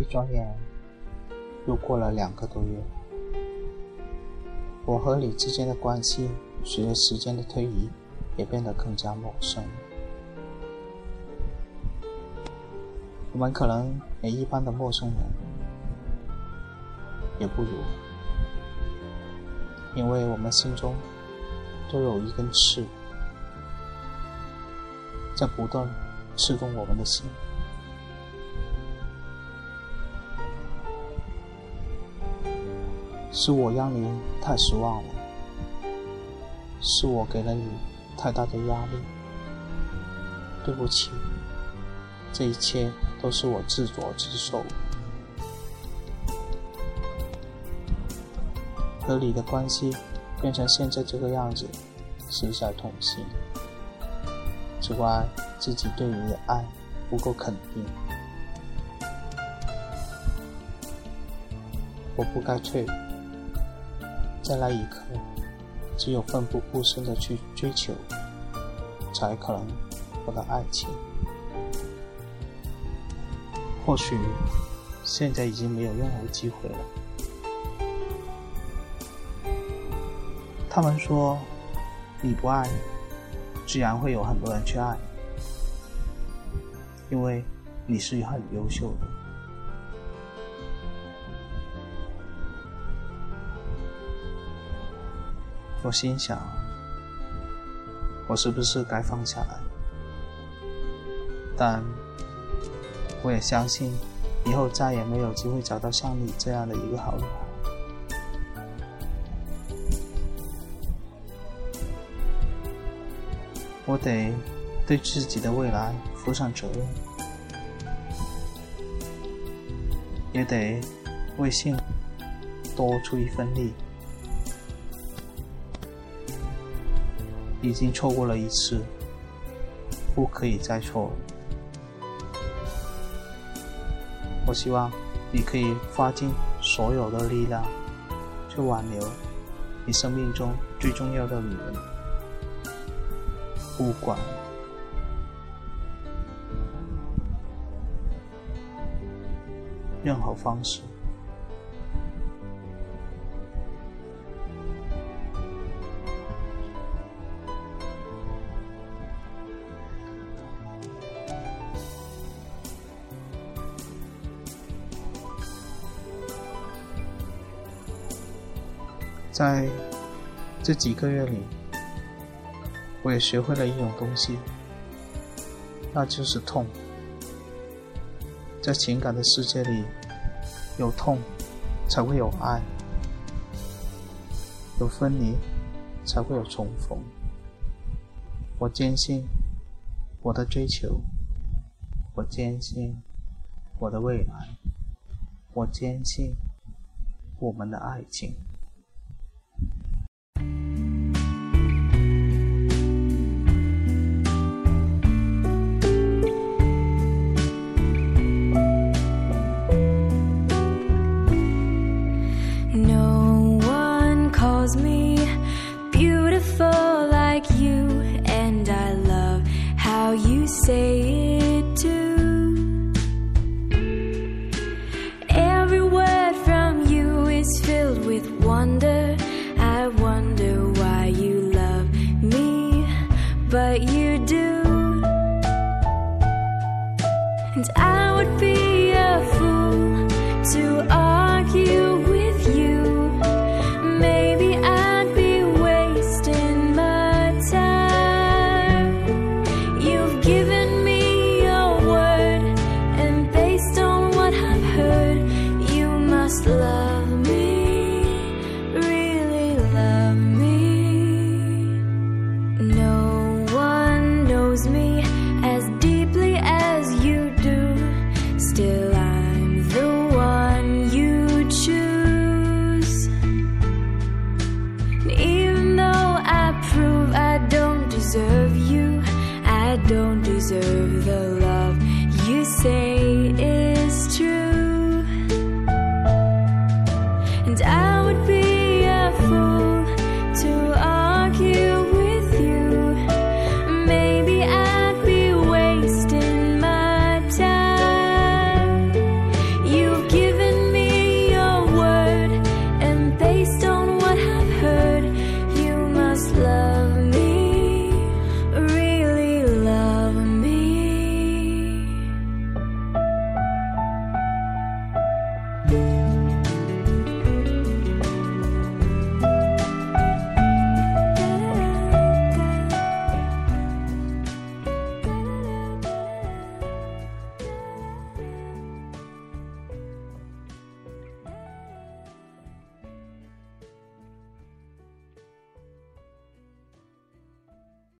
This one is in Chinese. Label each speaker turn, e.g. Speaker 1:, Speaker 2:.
Speaker 1: 一转眼又过了两个多月，我和你之间的关系随着时间的推移也变得更加陌生。我们可能连一般的陌生人也不如，因为我们心中都有一根刺，在不断刺痛我们的心。是我让你太失望了，是我给了你太大的压力，对不起，这一切都是我自作自受。和你的关系变成现在这个样子，实在痛心。只怪自己对你的爱不够肯定，我不该退。在那一刻，只有奋不顾身的去追求，才可能获得爱情。或许现在已经没有任何机会了。他们说，你不爱，自然会有很多人去爱，因为你是很优秀的。我心想，我是不是该放下来？但我也相信，以后再也没有机会找到像你这样的一个好女孩。我得对自己的未来负上责任，也得为幸福多出一份力。已经错过了一次，不可以再错。我希望你可以花尽所有的力量，去挽留你生命中最重要的女人，不管任何方式。在这几个月里，我也学会了一种东西，那就是痛。在情感的世界里，有痛才会有爱，有分离才会有重逢。我坚信我的追求，我坚信我的未来，我坚信我们的爱情。wonder, I wonder why you love me, but you do.
Speaker 2: And I deserve you. I don't deserve the love you say.